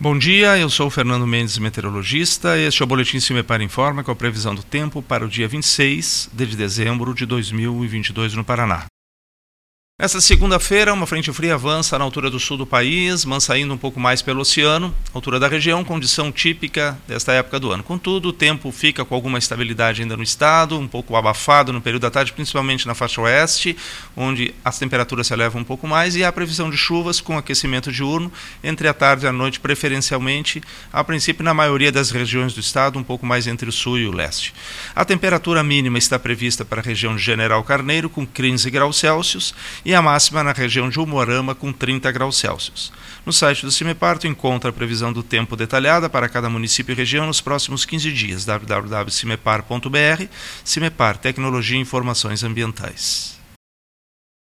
Bom dia, eu sou o Fernando Mendes, meteorologista. Este é o Boletim Se Me Para Informa com a previsão do tempo para o dia 26 de dezembro de 2022 no Paraná. Esta segunda-feira, uma frente fria avança na altura do sul do país, saindo um pouco mais pelo oceano, altura da região, condição típica desta época do ano. Contudo, o tempo fica com alguma estabilidade ainda no estado, um pouco abafado no período da tarde, principalmente na faixa oeste, onde as temperaturas se elevam um pouco mais, e há previsão de chuvas com aquecimento diurno entre a tarde e a noite, preferencialmente, a princípio, na maioria das regiões do estado, um pouco mais entre o sul e o leste. A temperatura mínima está prevista para a região de General Carneiro, com 15 graus Celsius e a máxima na região de Umuarama com 30 graus Celsius. No site do CIMEPAR, encontra a previsão do tempo detalhada para cada município e região nos próximos 15 dias. www.cimepar.br CIMEPAR Tecnologia e Informações Ambientais.